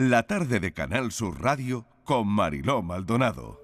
La tarde de Canal Sur Radio con Mariló Maldonado.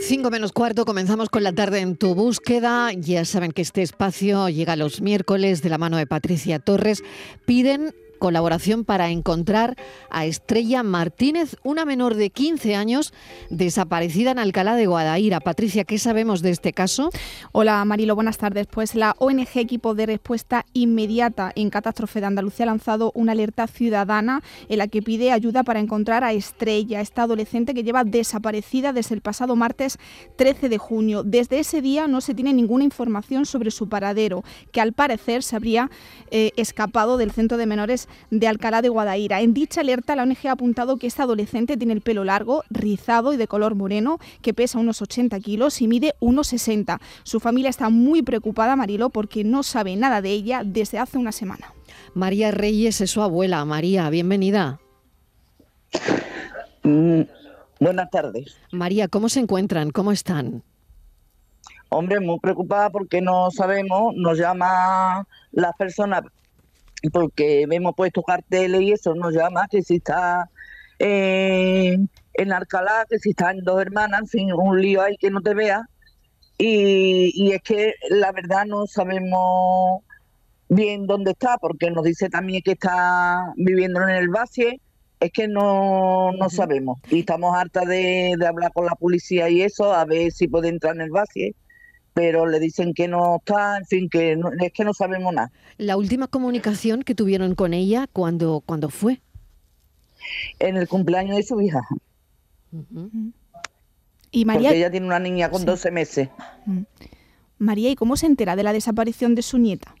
Cinco menos cuarto, comenzamos con la tarde en tu búsqueda. Ya saben que este espacio llega los miércoles de la mano de Patricia Torres. Piden colaboración para encontrar a Estrella Martínez, una menor de 15 años desaparecida en Alcalá de Guadaira. Patricia, ¿qué sabemos de este caso? Hola Marilo, buenas tardes. Pues la ONG Equipo de Respuesta Inmediata en Catástrofe de Andalucía ha lanzado una alerta ciudadana en la que pide ayuda para encontrar a Estrella, esta adolescente que lleva desaparecida desde el pasado martes 13 de junio. Desde ese día no se tiene ninguna información sobre su paradero, que al parecer se habría eh, escapado del centro de menores de Alcalá de Guadaira. En dicha alerta, la ONG ha apuntado que esta adolescente tiene el pelo largo, rizado y de color moreno, que pesa unos 80 kilos y mide unos 60. Su familia está muy preocupada, Marilo, porque no sabe nada de ella desde hace una semana. María Reyes es su abuela. María, bienvenida. Mm, buenas tardes. María, ¿cómo se encuentran? ¿Cómo están? Hombre, muy preocupada porque no sabemos, nos llama las personas porque hemos puesto carteles y eso nos llama que si está en Alcalá, que si está en dos hermanas, en fin, un lío ahí que no te vea. Y, es que la verdad no sabemos bien dónde está, porque nos dice también que está viviendo en el Bacie, es que no, no sabemos. Y estamos hartas de, de, hablar con la policía y eso, a ver si puede entrar en el Bacie pero le dicen que no está, en fin, que es que no sabemos nada. La última comunicación que tuvieron con ella, ¿cuándo, cuando fue? En el cumpleaños de su hija. Y María... Porque ella tiene una niña con 12 meses. María, ¿y cómo se entera de la desaparición de su nieta?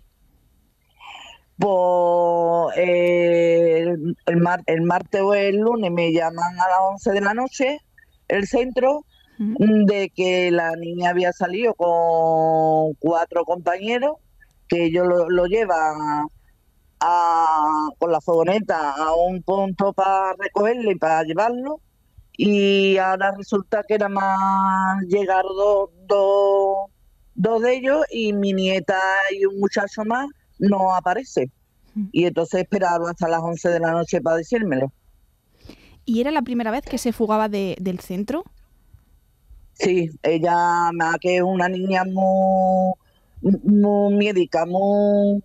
Pues el, el martes o el lunes me llaman a las 11 de la noche, el centro, de que la niña había salido con cuatro compañeros, que ellos lo, llevan a, con la fogoneta a un punto para recogerle y para llevarlo. Y ahora resulta que era más llegar dos, dos, de ellos y mi nieta y un muchacho más no aparece. Y entonces esperaron hasta las 11 de la noche para decírmelo. ¿Y era la primera vez que se fugaba del centro? Sí, ella que es una niña muy, muy médica, muy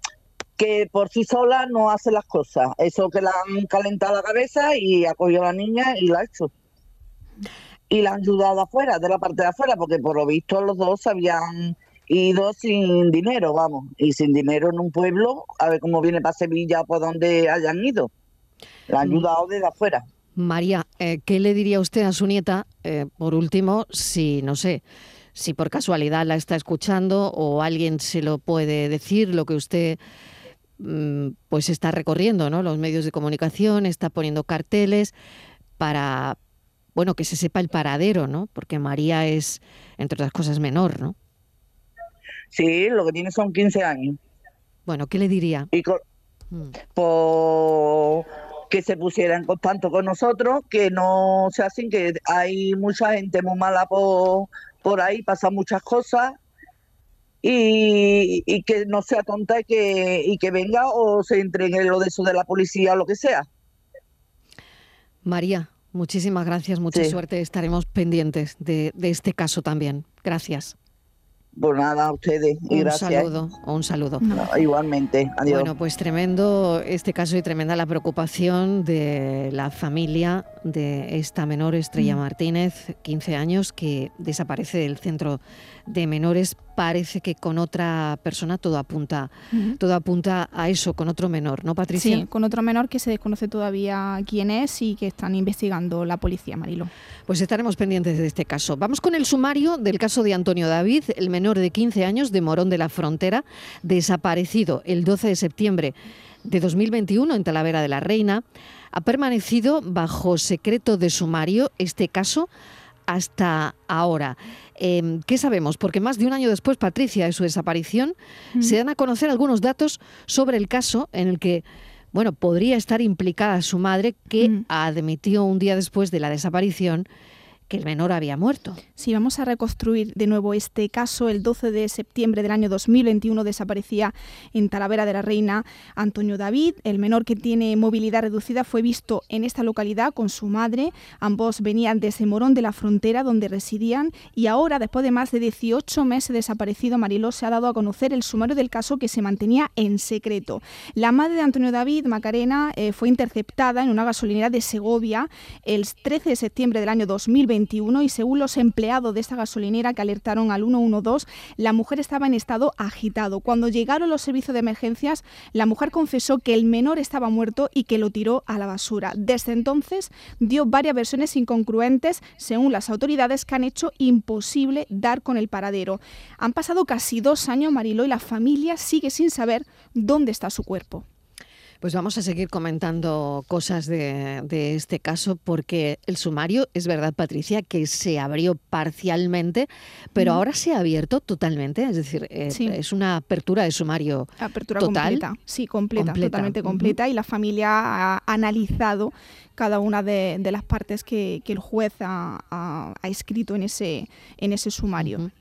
que por sí sola no hace las cosas. Eso que la han calentado la cabeza y ha cogido a la niña y la ha hecho. Y la han ayudado afuera, de la parte de afuera, porque por lo visto los dos habían ido sin dinero, vamos, y sin dinero en un pueblo, a ver cómo viene para Sevilla o por donde hayan ido. La han mm. ayudado desde afuera. María, eh, ¿qué le diría usted a su nieta, eh, por último, si, no sé, si por casualidad la está escuchando o alguien se lo puede decir, lo que usted mm, pues está recorriendo, ¿no? Los medios de comunicación, está poniendo carteles para, bueno, que se sepa el paradero, ¿no? Porque María es, entre otras cosas, menor, ¿no? Sí, lo que tiene son 15 años. Bueno, ¿qué le diría? Y mm que se pusiera en contacto con nosotros, que no sea así, que hay mucha gente muy mala por, por ahí, pasan muchas cosas y, que no sea tonta y que, y que venga o se entregue lo de eso de la policía o lo que sea. María, muchísimas gracias, mucha suerte, estaremos pendientes de, de este caso también. Gracias. Pues nada, a ustedes. Y un saludo, un saludo. igualmente, adiós. Bueno, pues tremendo este caso y tremenda la preocupación de la familia de esta menor Estrella mm. Martínez, 15 años, que desaparece del centro de menores parece que con otra persona todo apunta, todo apunta a eso, con otro menor, ¿no, Patricia? Sí, con otro menor que se desconoce todavía quién es y que están investigando la policía, Marilo. Pues estaremos pendientes de este caso. Vamos con el sumario del caso de Antonio David, el menor de 15 años de Morón de la Frontera, desaparecido el 12 de septiembre de 2021 en Talavera de la Reina. Ha permanecido bajo secreto de sumario este caso hasta ahora. Em, ¿Qué sabemos? Porque más de un año después, Patricia, de su desaparición, se dan a conocer algunos datos sobre el caso en el que bueno, podría estar implicada su madre, que admitió un día después de la desaparición que el menor había muerto. Sí, vamos a reconstruir de nuevo este caso. El 12 de septiembre del año 2021 desaparecía en Talavera de la Reina Antonio David. El menor que tiene movilidad reducida fue visto en esta localidad con su madre. Ambos venían desde Morón de la Frontera, donde residían, y ahora, después de más de 18 meses desaparecido, Mariló se ha dado a conocer el sumario del caso que se mantenía en secreto. La madre de Antonio David, Macarena, eh, fue interceptada en una gasolinera de Segovia el 13 de septiembre del año 2021 y según los empleados de esta gasolinera que alertaron al 112, la mujer estaba en estado agitado. Cuando llegaron los servicios de emergencias, la mujer confesó que el menor estaba muerto y que lo tiró a la basura. Desde entonces dio varias versiones incongruentes según las autoridades que han hecho imposible dar con el paradero. Han pasado casi dos años, Mariló, y la familia sigue sin saber dónde está su cuerpo. Pues vamos a seguir comentando cosas de, este caso porque el sumario, es verdad Patricia, que se abrió parcialmente, pero ahora se ha abierto totalmente, es decir, eh, es una apertura de sumario apertura completa, sí, completa, totalmente completa y la familia ha analizado cada una de, las partes que, el juez ha, escrito en ese, en ese sumario.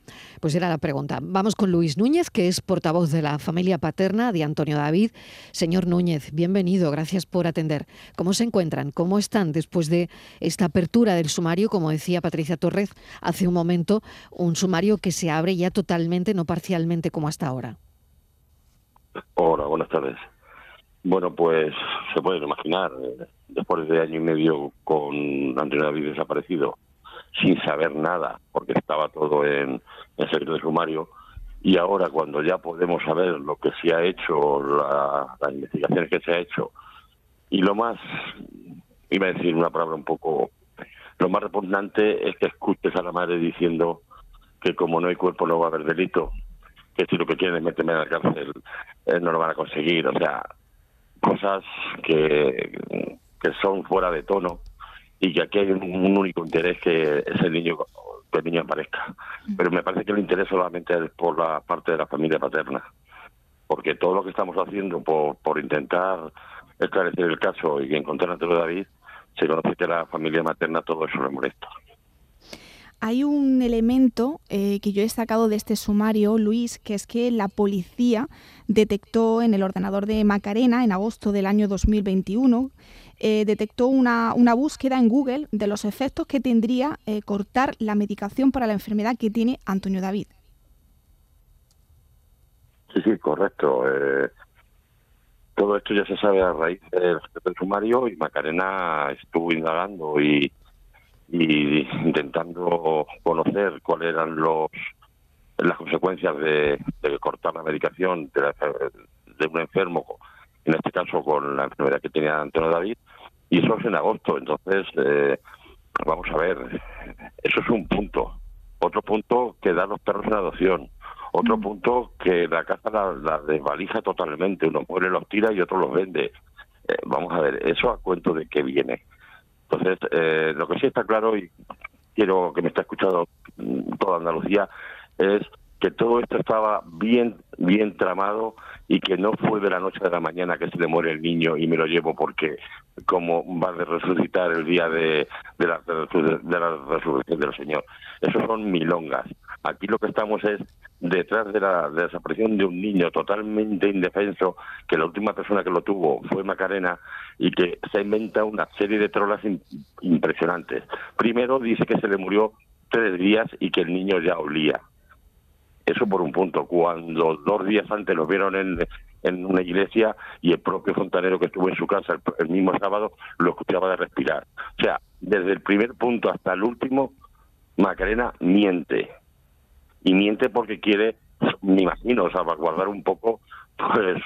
Pues era la pregunta. Vamos con Luis Núñez, que es portavoz de la familia paterna de Antonio David. Señor Núñez, bienvenido, gracias por atender. ¿Cómo se encuentran? ¿Cómo están después de esta apertura del sumario? Como decía Patricia Torres hace un momento, un sumario que se abre ya totalmente, no parcialmente como hasta ahora. Hola, buenas tardes. Bueno, pues se pueden imaginar, después de año y medio con Antonio David desaparecido, sin saber nada, porque estaba todo en, el secreto de sumario, y ahora cuando ya podemos saber lo que se ha hecho, las investigaciones que se ha hecho, y lo más, iba a decir una palabra un poco, lo más repugnante es que escuches a la madre diciendo que como no hay cuerpo no va a haber delito, que si lo que quieren es meterme en la cárcel, eh, no lo van a conseguir, o sea, cosas que, que son fuera de tono y que aquí hay un, único interés que es el niño que el niño aparezca. Pero me parece que el interés solamente es por la parte de la familia paterna, porque todo lo que estamos haciendo por, por intentar esclarecer el caso y encontrar a David, se conoce que la familia materna todo eso le molesta. Hay un elemento eh, que yo he destacado de este sumario, Luis, que es que la policía detectó en el ordenador de Macarena, en agosto del año 2021, eh, detectó una, una, búsqueda en Google de los efectos que tendría eh, cortar la medicación para la enfermedad que tiene Antonio David. Sí, sí, correcto. todo esto ya se sabe a raíz del sumario y Macarena estuvo indagando y y intentando conocer cuáles eran los las consecuencias de, cortar la medicación de, un enfermo, en este caso con la enfermedad que tenía Antonio David, y eso es en agosto. Entonces, eh, vamos a ver, eso es un punto. Otro punto que da los perros en adopción. Otro mm. punto que la casa la, desvalija totalmente. Uno muere, los tira y otro los vende. Eh, vamos a ver, eso a cuento de qué viene. Entonces, eh, lo que sí está claro, y quiero que me está escuchando mm, toda Andalucía, es que todo esto estaba bien, bien tramado y que no fue de la noche a la mañana que se le muere el niño y me lo llevo porque como va a resucitar el día de, la, de la resurrección del Señor. Eso son milongas. Aquí lo que estamos es detrás de la, desaparición de un niño totalmente indefenso, que la última persona que lo tuvo fue Macarena, y que se inventa una serie de trolas impresionantes. Primero dice que se le murió tres días y que el niño ya olía. Eso por un punto. Cuando dos días antes lo vieron en, en una iglesia y el propio fontanero que estuvo en su casa el mismo sábado lo escuchaba de respirar. O sea, desde el primer punto hasta el último, Macarena miente y miente porque quiere, me imagino, salvaguardar un poco pues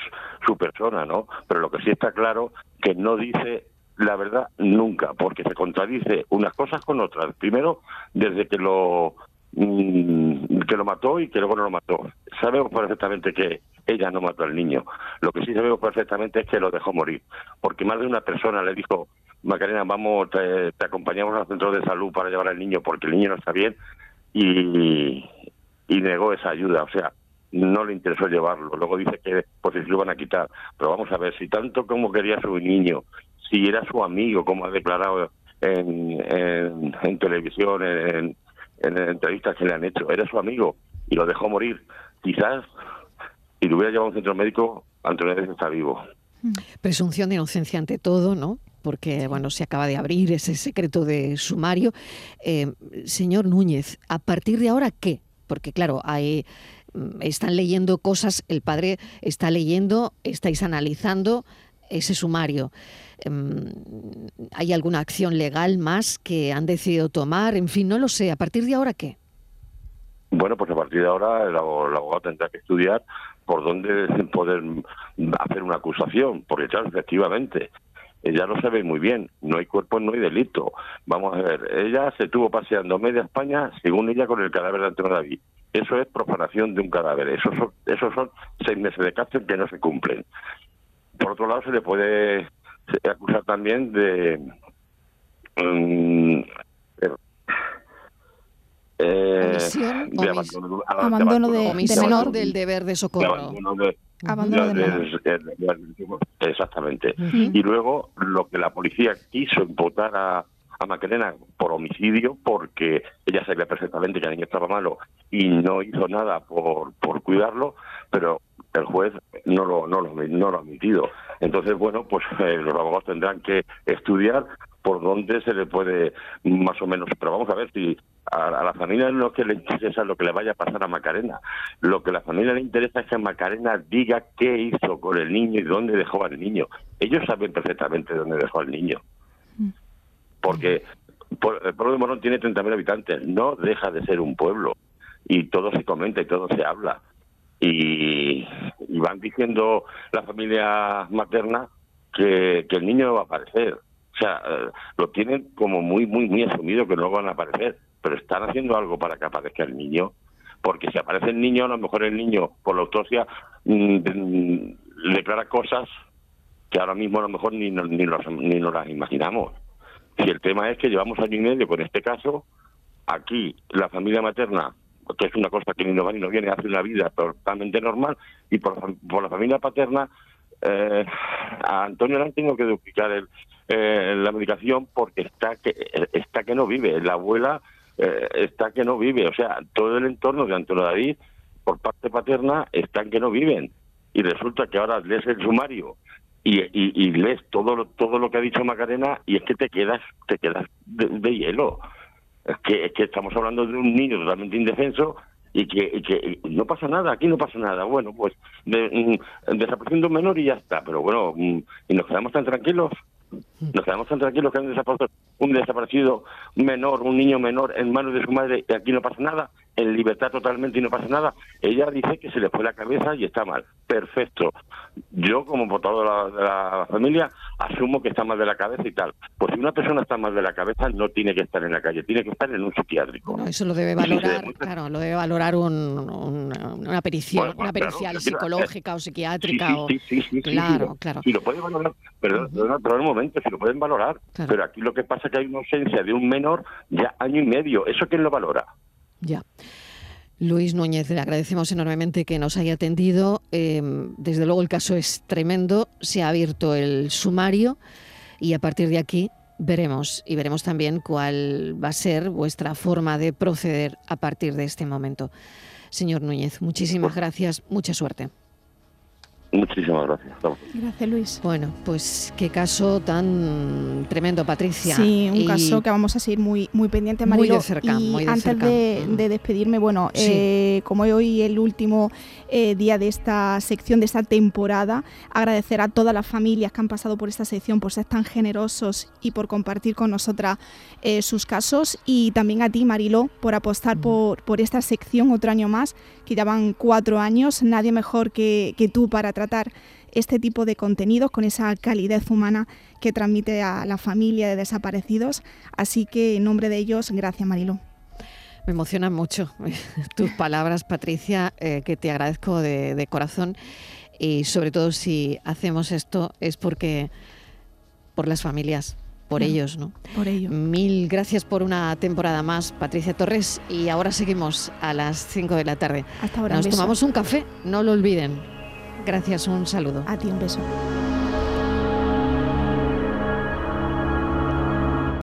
su persona, ¿no? Pero lo que sí está claro que no dice la verdad nunca, porque se contradice unas cosas con otras. Primero, desde que lo que lo mató y que luego no lo mató. Sabemos perfectamente que ella no mató al niño. Lo que sí sabemos perfectamente es que lo dejó morir, porque más de una persona le dijo, Macarena, vamos, te, acompañamos al centro de salud para llevar al niño porque el niño no está bien y, y negó esa ayuda. O sea, no le interesó llevarlo. Luego dice que pues si lo van a quitar. Pero vamos a ver, si tanto como quería su niño, si era su amigo, como ha declarado en, en, televisión, en, en, entrevistas que le han hecho. Era su amigo y lo dejó morir. Quizás si lo hubiera llevado a un centro médico, Antonio David está vivo. Presunción de inocencia ante todo, ¿no? Porque, bueno, se acaba de abrir ese secreto de sumario. Eh, señor Núñez, ¿a partir de ahora qué? Porque, claro, hay, mm, están leyendo cosas, el padre está leyendo, estáis analizando ese sumario. Em, ¿Hay alguna acción legal más que han decidido tomar? En fin, no lo sé. ¿A partir de ahora qué? Bueno, pues a partir de ahora el abogado tendrá que estudiar por dónde poder hacer una acusación, porque claro, efectivamente, ella lo sabe muy bien, no hay cuerpo, no hay delito. Vamos a ver, ella se estuvo paseando media España, según ella, con el cadáver de Antonio David. Eso es profanación de un cadáver, esos son, esos son seis meses de cárcel que no se cumplen. Por otro lado, se le puede acusar también de... Eh, de abandono, de, menor del deber de socorro. exactamente. Y luego lo que la policía quiso imputar a, a Macarena por homicidio porque ella sabía perfectamente que el niño estaba malo y no hizo nada por, por cuidarlo, pero el juez no lo, no lo, no lo ha admitido. Entonces, bueno, pues eh, los abogados tendrán que estudiar por dónde se le puede más o menos. Pero vamos a ver si a, la familia lo que le interesa lo que le vaya a pasar a Macarena. Lo que a la familia le interesa es que Macarena diga qué hizo con el niño y dónde dejó al niño. Ellos saben perfectamente dónde dejó al niño. Porque el pueblo de Morón tiene 30.000 habitantes, no deja de ser un pueblo. Y todo se comenta y todo se habla. Y, van diciendo la familia materna que, que el niño va a aparecer o sea, eh, lo tienen como muy, muy, muy asumido que no van a aparecer, pero están haciendo algo para que aparezca el niño. Porque si aparece el niño, a lo mejor el niño, por la autopsia, mm, declara cosas que ahora mismo a lo mejor ni, ni, ni nos las imaginamos. Si el tema es que llevamos año y medio con este caso, aquí la familia materna, que es una cosa que ni nos viene, hace una vida totalmente normal, y por, por la familia paterna, eh, a Antonio le tengo que duplicar el, eh, la medicación porque está que está que no vive. La abuela eh, está que no vive. O sea, todo el entorno de Antonio David, por parte paterna, están que no viven. Y resulta que ahora lees el sumario y, y, lees todo todo lo que ha dicho Macarena y es que te quedas te quedas de, hielo. Es que, que estamos hablando de un niño totalmente indefenso y que, que, no pasa nada, aquí no pasa nada. Bueno, pues de, mm, desapareciendo un menor y ya está. Pero bueno, mm, y nos quedamos tan tranquilos. Nos quedamos tan tranquilos que han desaparecido un desaparecido menor, un niño menor en manos de su madre y aquí no pasa nada, en libertad totalmente y no pasa nada. Ella dice que se le fue la cabeza y está mal. Perfecto. Yo, como votador de la, familia, asumo que está mal de la cabeza y tal. Pues si una persona está mal de la cabeza, no tiene que estar en la calle, tiene que estar en un psiquiátrico. eso lo debe valorar, claro, lo debe valorar una pericia, una pericial psicológica o psiquiátrica. Sí, sí, sí, claro, claro. Y lo puede valorar, pero, pero, momento, si lo pueden valorar. Pero aquí lo que pasa es que hay una ausencia de un menor ya año y medio. ¿Eso quién lo valora? Ya. Luis Núñez, le agradecemos enormemente que nos haya atendido. Em, desde luego el caso es tremendo. Se ha abierto el sumario y a partir de aquí veremos y veremos también cuál va a ser vuestra forma de proceder a partir de este momento. Señor Núñez, muchísimas gracias, mucha suerte. Muchísimas gracias. Gracias, Luis. Bueno, pues qué caso tan tremendo, Patricia. Sí, un caso que vamos a seguir muy, muy pendiente, Marilo. Muy de cerca, y muy de antes De, de, despedirme, bueno, eh, como hoy el último eh, día de esta sección, de esta temporada, agradecer a todas las familias que han pasado por esta sección, por ser tan generosos y por compartir con nosotras eh, sus casos. Y también a ti, Marilo, por apostar por, por esta sección otro año más, que ya van cuatro años. Nadie mejor que, que tú para tratar este tipo de contenidos con esa calidez humana que transmite a la familia de desaparecidos. Así que en nombre de ellos, gracias Marilo. Me emocionan mucho tus palabras, Patricia, eh, que te agradezco de, corazón. Y sobre todo si hacemos esto es porque por las familias, por ellos, ¿no? Por ello. Mil gracias por una temporada más, Patricia Torres. Y ahora seguimos a las 5 de la tarde. Hasta ahora. Nos tomamos un café, no lo olviden. Gracias, un saludo. A ti un beso.